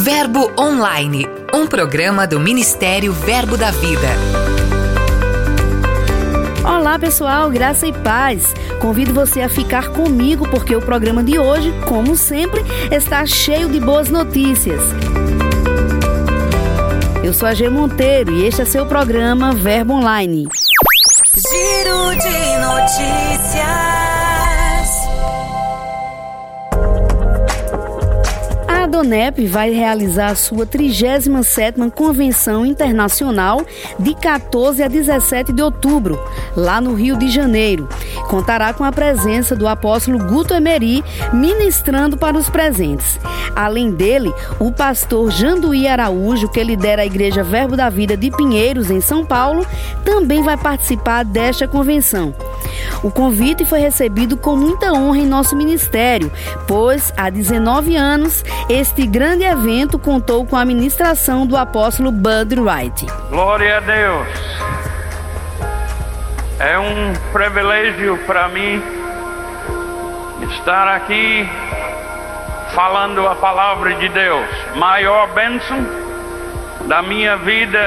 Verbo Online, um programa do Ministério Verbo da Vida. Olá pessoal, graça e paz. Convido você a ficar comigo porque o programa de hoje, como sempre, está cheio de boas notícias. Eu sou a G Monteiro e este é seu programa Verbo Online. Giro de notícias. Donep vai realizar a sua 37ª Convenção Internacional de 14 a 17 de outubro, lá no Rio de Janeiro. Contará com a presença do apóstolo Guto Emery ministrando para os presentes. Além dele, o pastor Janduí Araújo, que lidera a Igreja Verbo da Vida de Pinheiros, em São Paulo, também vai participar desta convenção. O convite foi recebido com muita honra em nosso ministério, pois há 19 anos este grande evento contou com a ministração do apóstolo Bud Wright. Glória a Deus! É um privilégio para mim estar aqui falando a palavra de Deus. Maior bênção da minha vida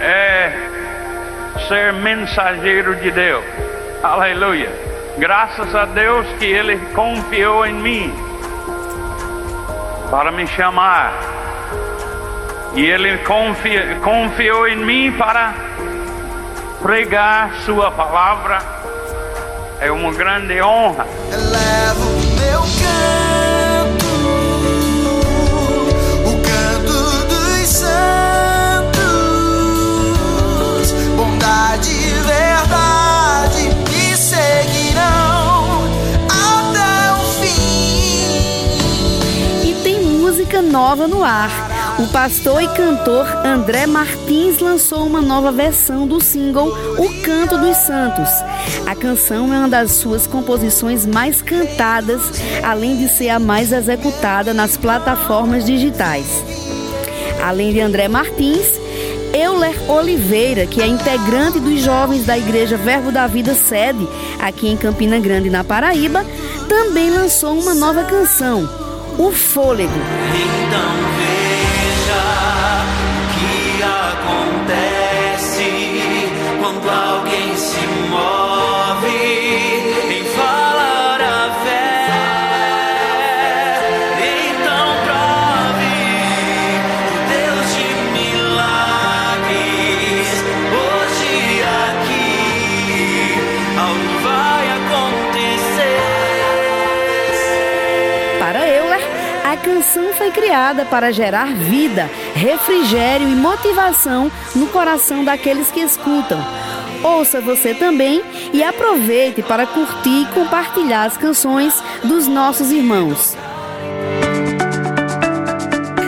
é ser mensageiro de Deus. Aleluia. Graças a Deus que Ele confiou em mim para me chamar. E Ele confiou em mim para pregar Sua palavra. É uma grande honra. Eleva nova no ar. O pastor e cantor André Martins lançou uma nova versão do single O Canto dos Santos. A canção é uma das suas composições mais cantadas, além de ser a mais executada nas plataformas digitais. Além de André Martins, Euler Oliveira, que é integrante dos jovens da Igreja Verbo da Vida Sede, aqui em Campina Grande, na Paraíba, também lançou uma nova canção, o fôlego. Então canção foi criada para gerar vida, refrigério e motivação no coração daqueles que escutam. Ouça você também e aproveite para curtir e compartilhar as canções dos nossos irmãos.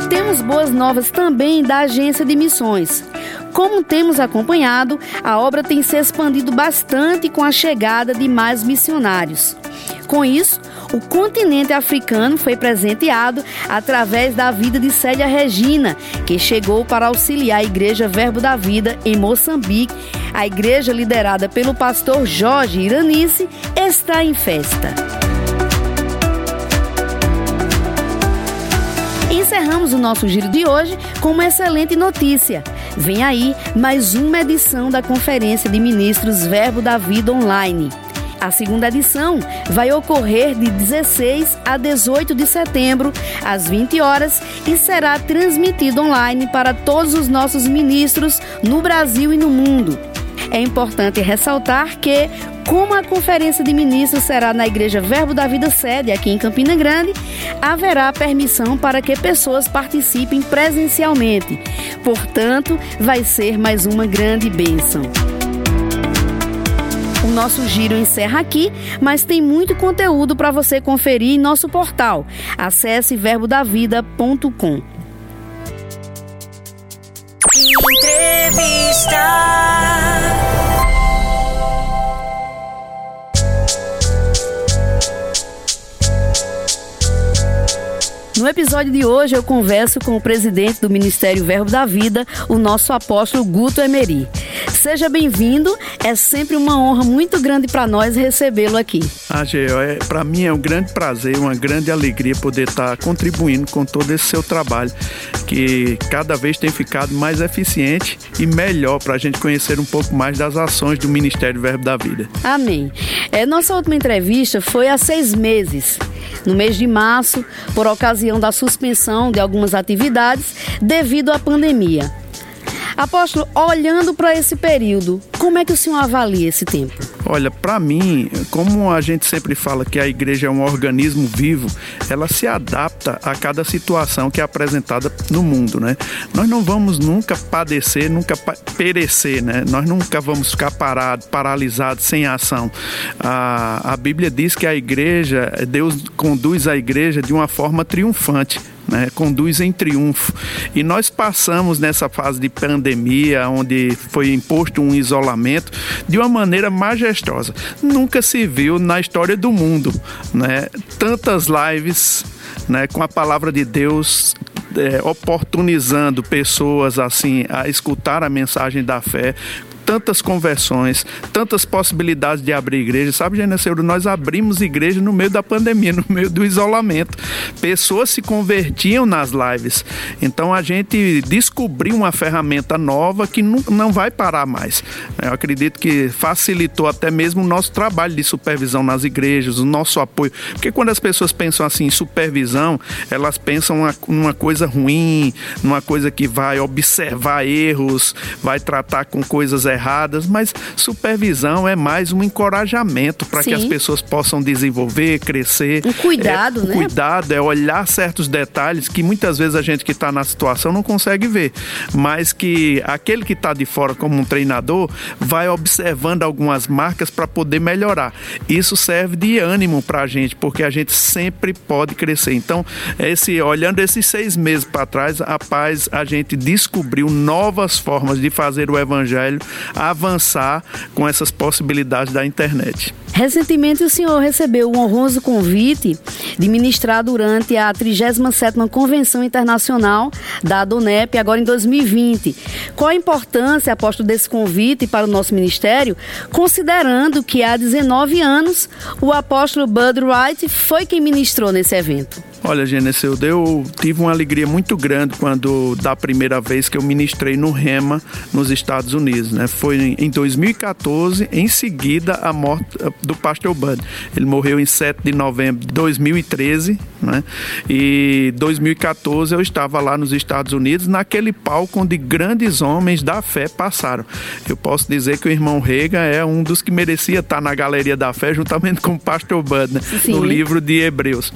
Temos boas novas também da Agência de Missões. Como temos acompanhado, a obra tem se expandido bastante com a chegada de mais missionários. Com isso, o continente africano foi presenteado através da vida de Célia Regina, que chegou para auxiliar a Igreja Verbo da Vida em Moçambique. A igreja, liderada pelo pastor Jorge Iranice, está em festa. Encerramos o nosso giro de hoje com uma excelente notícia. Vem aí mais uma edição da Conferência de Ministros Verbo da Vida Online. A segunda edição vai ocorrer de 16 a 18 de setembro, às 20 horas, e será transmitido online para todos os nossos ministros no Brasil e no mundo. É importante ressaltar que, como a conferência de ministros será na Igreja Verbo da Vida Sede, aqui em Campina Grande, haverá permissão para que pessoas participem presencialmente. Portanto, vai ser mais uma grande bênção. O nosso giro encerra aqui, mas tem muito conteúdo para você conferir em nosso portal. Acesse verbodavida.com. Entrevista. No episódio de hoje eu converso com o presidente do Ministério Verbo da Vida, o nosso apóstolo Guto Emery. Seja bem-vindo É sempre uma honra muito grande para nós recebê-lo aqui. Ah, Geo, é, para mim é um grande prazer, uma grande alegria poder estar contribuindo com todo esse seu trabalho, que cada vez tem ficado mais eficiente e melhor para a gente conhecer um pouco mais das ações do Ministério Verbo da Vida. Amém. É, nossa última entrevista foi há seis meses no mês de março, por ocasião da suspensão de algumas atividades devido à pandemia. Apóstolo, olhando para esse período, como é que o senhor avalia esse tempo? Olha, para mim, como a gente sempre fala que a igreja é um organismo vivo, ela se adapta a cada situação que é apresentada no mundo, né? Nós não vamos nunca padecer, nunca perecer, né? Nós nunca vamos ficar parados, paralisados, sem ação. A, a Bíblia diz que a igreja, Deus conduz a igreja de uma forma triunfante né, conduz em triunfo. E nós passamos nessa fase de pandemia, onde foi imposto um isolamento, de uma maneira majestosa. Nunca se viu na história do mundo, né, tantas lives né, com a palavra de Deus é, oportunizando pessoas assim a escutar a mensagem da fé, tantas conversões, tantas possibilidades de abrir igreja. Sabe, Geneseuro, nós abrimos igreja no meio da pandemia, no meio do isolamento. Pessoas se convertiam nas lives. Então a gente descobriu uma ferramenta nova que não, não vai parar mais. Eu acredito que facilitou até mesmo o nosso trabalho de supervisão nas igrejas, o nosso apoio. Porque quando as pessoas pensam assim em supervisão, elas pensam uma, numa coisa ruim, numa coisa que vai observar erros, vai tratar com coisas erradas, mas supervisão é mais um encorajamento para que as pessoas possam desenvolver, crescer. Um cuidado, é, né? Cuidado é olhar certos detalhes que muitas vezes a gente que está na situação não consegue ver, mas que aquele que está de fora como um treinador vai observando algumas marcas para poder melhorar. Isso serve de ânimo para a gente, porque a gente sempre pode crescer. Então, esse olhando esses seis meses para trás, a paz a gente descobriu novas formas de fazer o evangelho avançar com essas possibilidades da internet. Recentemente o senhor recebeu o honroso convite de ministrar durante a 37ª Convenção Internacional da ADONEP, agora em 2020. Qual a importância, aposto, desse convite para o nosso ministério, considerando que há 19 anos o apóstolo Bud Wright foi quem ministrou nesse evento? Olha, Geneseu, eu tive uma alegria muito grande quando, da primeira vez que eu ministrei no REMA nos Estados Unidos, né? Foi em 2014, em seguida a morte eh, do pastor Bud. Ele morreu em 7 de novembro de 2013, né? E 2014 eu estava lá nos Estados Unidos, naquele palco onde grandes homens da fé passaram. Eu posso dizer que o irmão Reagan é um dos que merecia estar na galeria da fé, juntamente com o pastor Bud, né? no livro de Hebreus.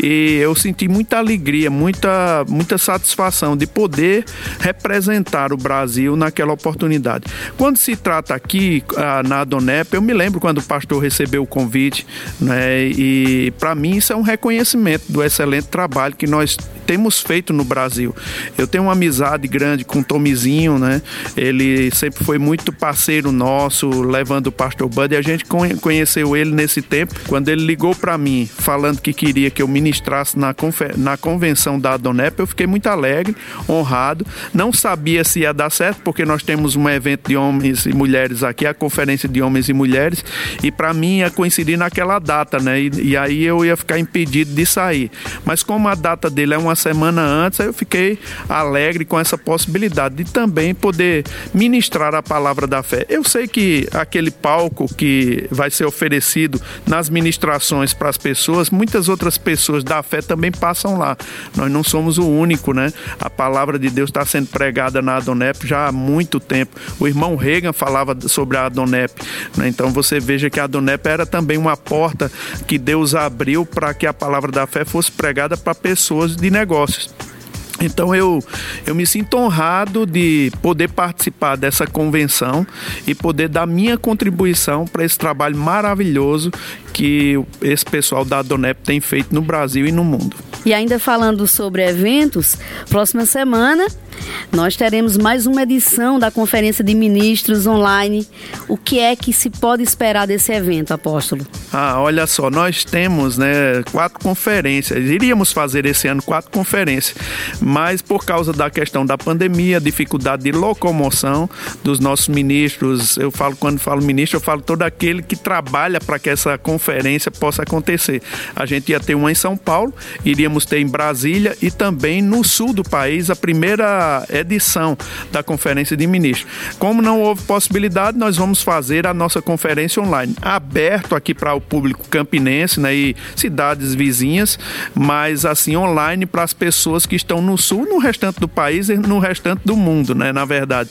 E eu senti muita alegria, muita, muita satisfação de poder representar o Brasil naquela oportunidade. Quando se trata aqui ah, na Adonep, eu me lembro quando o pastor recebeu o convite, né, e para mim isso é um reconhecimento do excelente trabalho que nós temos feito no Brasil. Eu tenho uma amizade grande com o Tomizinho, né? Ele sempre foi muito parceiro nosso, levando o pastor Bud, e a gente conheceu ele nesse tempo, quando ele ligou para mim, falando que queria que eu ministrasse na, na convenção da Adonep, eu fiquei muito alegre, honrado. Não sabia se ia dar certo, porque nós temos um evento de homens e mulheres aqui, a Conferência de Homens e Mulheres, e para mim ia coincidir naquela data, né? E, e aí eu ia ficar impedido de sair. Mas como a data dele é uma semana antes, eu fiquei alegre com essa possibilidade de também poder ministrar a palavra da fé. Eu sei que aquele palco que vai ser oferecido nas ministrações para as pessoas, muitas outras pessoas da fé também passam lá. Nós não somos o único, né? A palavra de Deus está sendo pregada na Adonep já há muito tempo. O irmão Reagan falava sobre a Adonep, né? Então você veja que a Adonep era também uma porta que Deus abriu para que a palavra da fé fosse pregada para pessoas de negócios. Então eu, eu me sinto honrado de poder participar dessa convenção e poder dar minha contribuição para esse trabalho maravilhoso que esse pessoal da Adonep tem feito no Brasil e no mundo. E ainda falando sobre eventos, próxima semana nós teremos mais uma edição da Conferência de Ministros online. O que é que se pode esperar desse evento, apóstolo? Ah, olha só, nós temos né, quatro conferências. Iríamos fazer esse ano quatro conferências, mas por causa da questão da pandemia, dificuldade de locomoção dos nossos ministros, eu falo, quando falo ministro, eu falo todo aquele que trabalha para que essa conferência possa acontecer. A gente ia ter uma em São Paulo, iríamos ter em Brasília e também no sul do país a primeira edição da Conferência de Ministros. Como não houve possibilidade, nós vamos fazer a nossa conferência online, aberto aqui para o público campinense né, e cidades vizinhas, mas assim online para as pessoas que estão no sul, no restante do país e no restante do mundo, né, na verdade.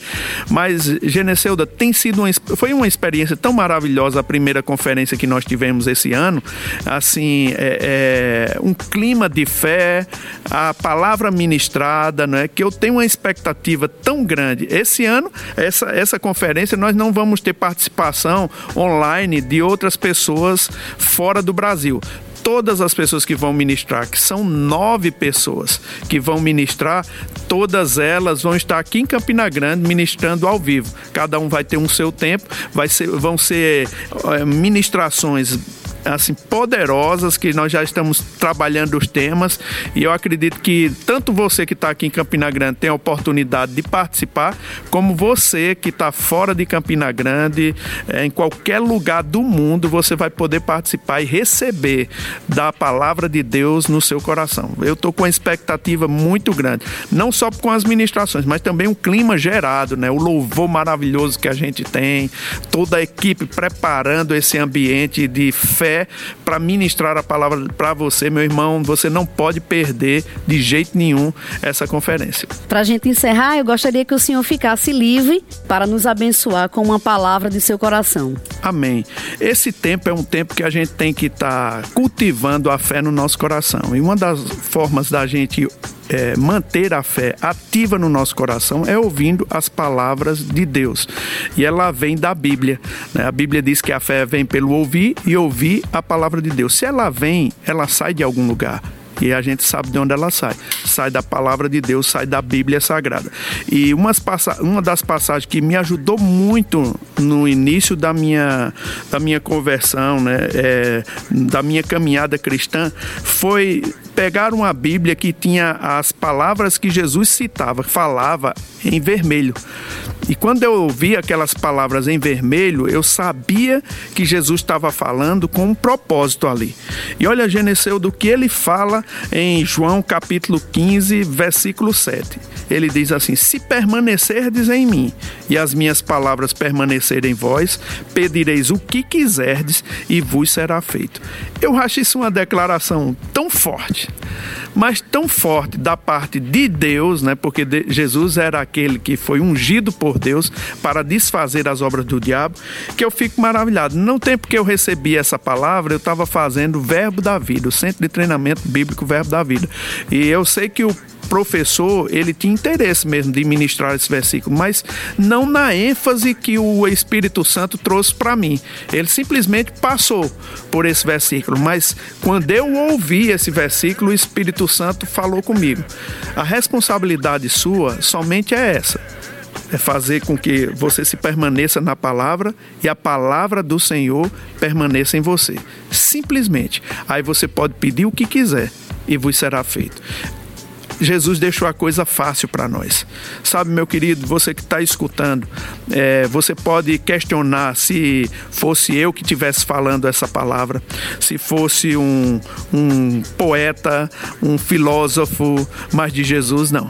Mas, Geneceuda, tem sido uma, foi uma experiência tão maravilhosa a primeira conferência que nós tivemos esse ano, assim, é, é um clima de fé, a palavra ministrada, né, que eu tenho uma expectativa tão grande. Esse ano, essa, essa conferência, nós não vamos ter participação online de outras pessoas fora do Brasil todas as pessoas que vão ministrar, que são nove pessoas que vão ministrar, todas elas vão estar aqui em Campina Grande ministrando ao vivo. Cada um vai ter um seu tempo, vai ser, vão ser é, ministrações assim poderosas que nós já estamos trabalhando os temas e eu acredito que tanto você que está aqui em Campina Grande tem a oportunidade de participar, como você que está fora de Campina Grande, é, em qualquer lugar do mundo, você vai poder participar e receber da palavra de Deus no seu coração. Eu estou com uma expectativa muito grande, não só com as ministrações, mas também o clima gerado, né? O louvor maravilhoso que a gente tem, toda a equipe preparando esse ambiente de fé para ministrar a palavra para você, meu irmão. Você não pode perder de jeito nenhum essa conferência. Para a gente encerrar, eu gostaria que o senhor ficasse livre para nos abençoar com uma palavra de seu coração. Amém. Esse tempo é um tempo que a gente tem que estar tá cultivando a fé no nosso coração. E uma das formas da gente é, manter a fé ativa no nosso coração é ouvindo as palavras de Deus. E ela vem da Bíblia. Né? A Bíblia diz que a fé vem pelo ouvir e ouvir a palavra de Deus. Se ela vem, ela sai de algum lugar. E a gente sabe de onde ela sai. Sai da palavra de Deus, sai da Bíblia Sagrada. E umas uma das passagens que me ajudou muito no início da minha, da minha conversão, né, é, da minha caminhada cristã, foi pegar uma Bíblia que tinha as palavras que Jesus citava, falava em vermelho. E quando eu ouvi aquelas palavras em vermelho, eu sabia que Jesus estava falando com um propósito ali. E olha, Geneceu, do que ele fala em João capítulo 15, versículo 7. Ele diz assim: Se permanecerdes em mim e as minhas palavras permanecerem em vós, pedireis o que quiserdes e vos será feito. Eu acho isso uma declaração tão forte, mas tão forte da parte de Deus, né? Porque Jesus era aquele que foi ungido por Deus para desfazer as obras do diabo, que eu fico maravilhado. No tempo que eu recebi essa palavra, eu estava fazendo o Verbo da Vida, o Centro de Treinamento Bíblico Verbo da Vida. E eu sei que o professor, ele tinha interesse mesmo de ministrar esse versículo, mas não na ênfase que o Espírito Santo trouxe para mim. Ele simplesmente passou por esse versículo, mas quando eu ouvi esse versículo, o Espírito Santo falou comigo. A responsabilidade sua somente é essa é fazer com que você se permaneça na palavra e a palavra do Senhor permaneça em você. Simplesmente. Aí você pode pedir o que quiser e vos será feito. Jesus deixou a coisa fácil para nós. Sabe, meu querido, você que está escutando, é, você pode questionar se fosse eu que estivesse falando essa palavra, se fosse um, um poeta, um filósofo, mas de Jesus não.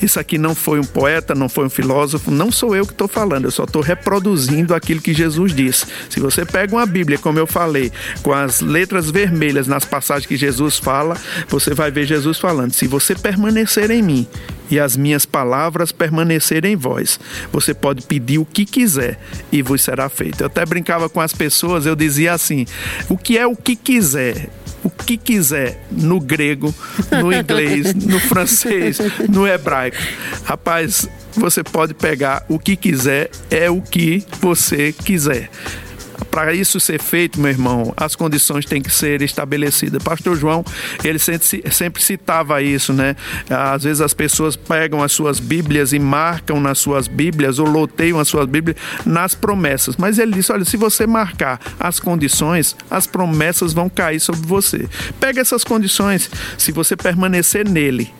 Isso aqui não foi um poeta, não foi um filósofo, não sou eu que estou falando, eu só estou reproduzindo aquilo que Jesus disse. Se você pega uma Bíblia, como eu falei, com as letras vermelhas nas passagens que Jesus fala, você vai ver Jesus falando: se você permanecer em mim e as minhas palavras permanecerem em vós. Você pode pedir o que quiser e vos será feito. Eu até brincava com as pessoas, eu dizia assim: o que é o que quiser? o que quiser no grego, no inglês, no francês, no hebraico. Rapaz, você pode pegar o que quiser, é o que você quiser. Para isso ser feito, meu irmão, as condições têm que ser estabelecidas. Pastor João, ele sempre, citava isso, né? Às vezes as pessoas pegam as suas Bíblias e marcam nas suas Bíblias ou loteiam as suas Bíblias nas promessas. Mas ele disse: olha, se você marcar as condições, as promessas vão cair sobre você. Pega essas condições. Se você permanecer nele,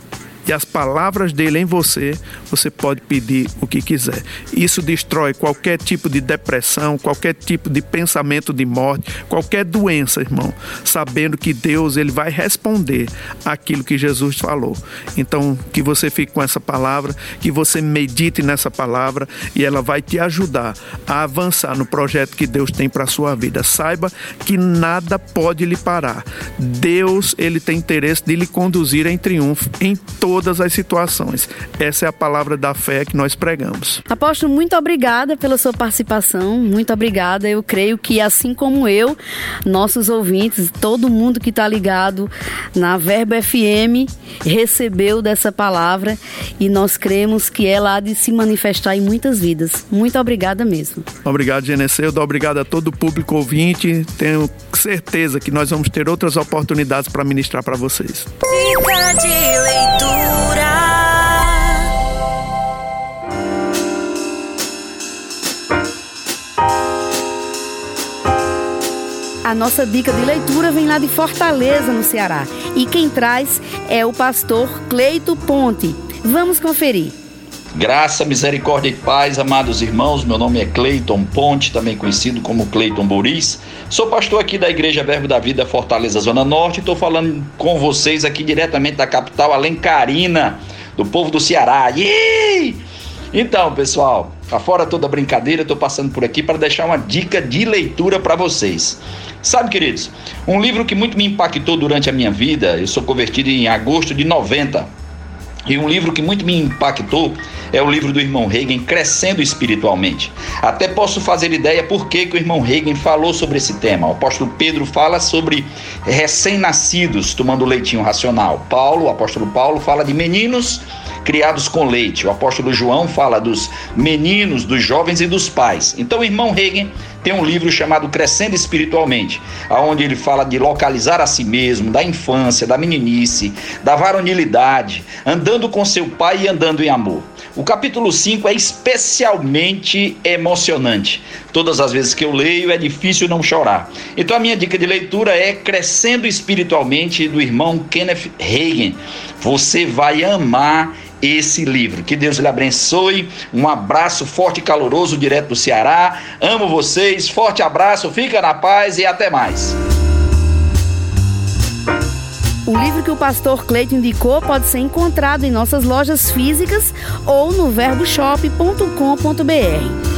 e as palavras dele em você, você pode pedir o que quiser. Isso destrói qualquer tipo de depressão, qualquer tipo de pensamento de morte, qualquer doença, irmão, sabendo que Deus ele vai responder aquilo que Jesus falou. Então, que você fique com essa palavra, que você medite nessa palavra e ela vai te ajudar a avançar no projeto que Deus tem para sua vida. Saiba que nada pode lhe parar. Deus, ele tem interesse de lhe conduzir em triunfo em todo todas as situações. Essa é a palavra da fé que nós pregamos. Apóstolo, muito obrigada pela sua participação, muito obrigada. Eu creio que, assim como eu, nossos ouvintes, todo mundo que está ligado na Verbo FM recebeu dessa palavra e nós cremos que ela há de se manifestar em muitas vidas. Muito obrigada mesmo. Obrigado, Geneceu. Obrigado a todo o público ouvinte. Tenho certeza que nós vamos ter outras oportunidades para ministrar para vocês. Dica de leitura. A nossa dica de leitura vem lá de Fortaleza, no Ceará. E quem traz é o pastor Cleito Ponte. Vamos conferir. Graça, misericórdia e paz, amados irmãos. Meu nome é Cleiton Ponte, também conhecido como Cleiton Boris. Sou pastor aqui da Igreja Verbo da Vida Fortaleza Zona Norte. Estou falando com vocês aqui diretamente da capital Alencarina, do povo do Ceará. Então, pessoal, fora toda brincadeira, estou passando por aqui para deixar uma dica de leitura para vocês. Sabe, queridos, um livro que muito me impactou durante a minha vida, eu sou convertido em agosto de 90. E um livro que muito me impactou é o livro do irmão Reagan, Crescendo Espiritualmente. Até posso fazer ideia por que, que o irmão Reagan falou sobre esse tema. O apóstolo Pedro fala sobre recém-nascidos tomando leitinho racional. Paulo, o apóstolo Paulo, fala de meninos criados com leite. O apóstolo João fala dos meninos, dos jovens e dos pais. Então, o irmão Reagan tem um livro chamado Crescendo Espiritualmente, aonde ele fala de localizar a si mesmo, da infância, da meninice, da varonilidade, andando com seu pai e andando em amor. O capítulo 5 é especialmente emocionante. Todas as vezes que eu leio é difícil não chorar. Então a minha dica de leitura é Crescendo Espiritualmente do irmão Kenneth Reagan. Você vai amar esse livro. Que Deus lhe abençoe. Um abraço forte e caloroso direto do Ceará. Amo vocês. Forte abraço. Fica na paz e até mais. O livro que o pastor Cleiton indicou pode ser encontrado em nossas lojas físicas ou no verboshop.com.br.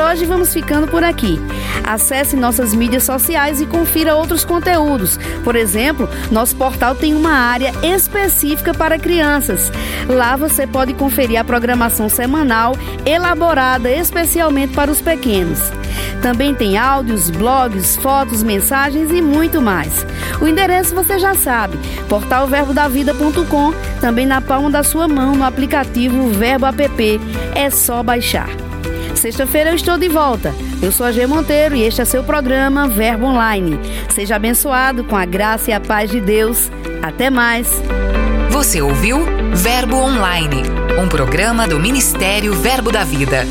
hoje vamos ficando por aqui. Acesse nossas mídias sociais e confira outros conteúdos. Por exemplo, nosso portal tem uma área específica para crianças. Lá você pode conferir a programação semanal elaborada especialmente para os pequenos. Também tem áudios, blogs, fotos, mensagens e muito mais. O endereço você já sabe: portalverbodavida.com, também na palma da sua mão no aplicativo Verbo App. É só baixar. Sexta-feira eu estou de volta. Eu sou a G Monteiro e este é seu programa Verbo Online. Seja abençoado com a graça e a paz de Deus. Até mais. Você ouviu Verbo Online, um programa do Ministério Verbo da Vida.